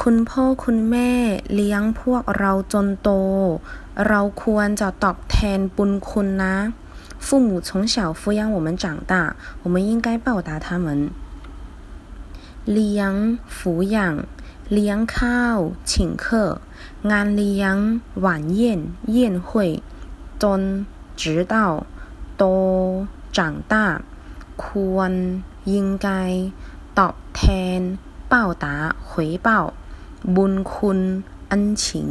คุณพ่อคุณแม่เลี้ยงพวกเราจนโต เราควรจะตอบแทนบุญคุณนะ父母从小抚养我们长大，我们应该报答他们。เลี้ยง抚养เลี้ยงข้าว请客งานเลี้ยง晚宴宴会จน直到โต长大ควร应该ตอบแทน报答回报 บุญคุณ อันฉิง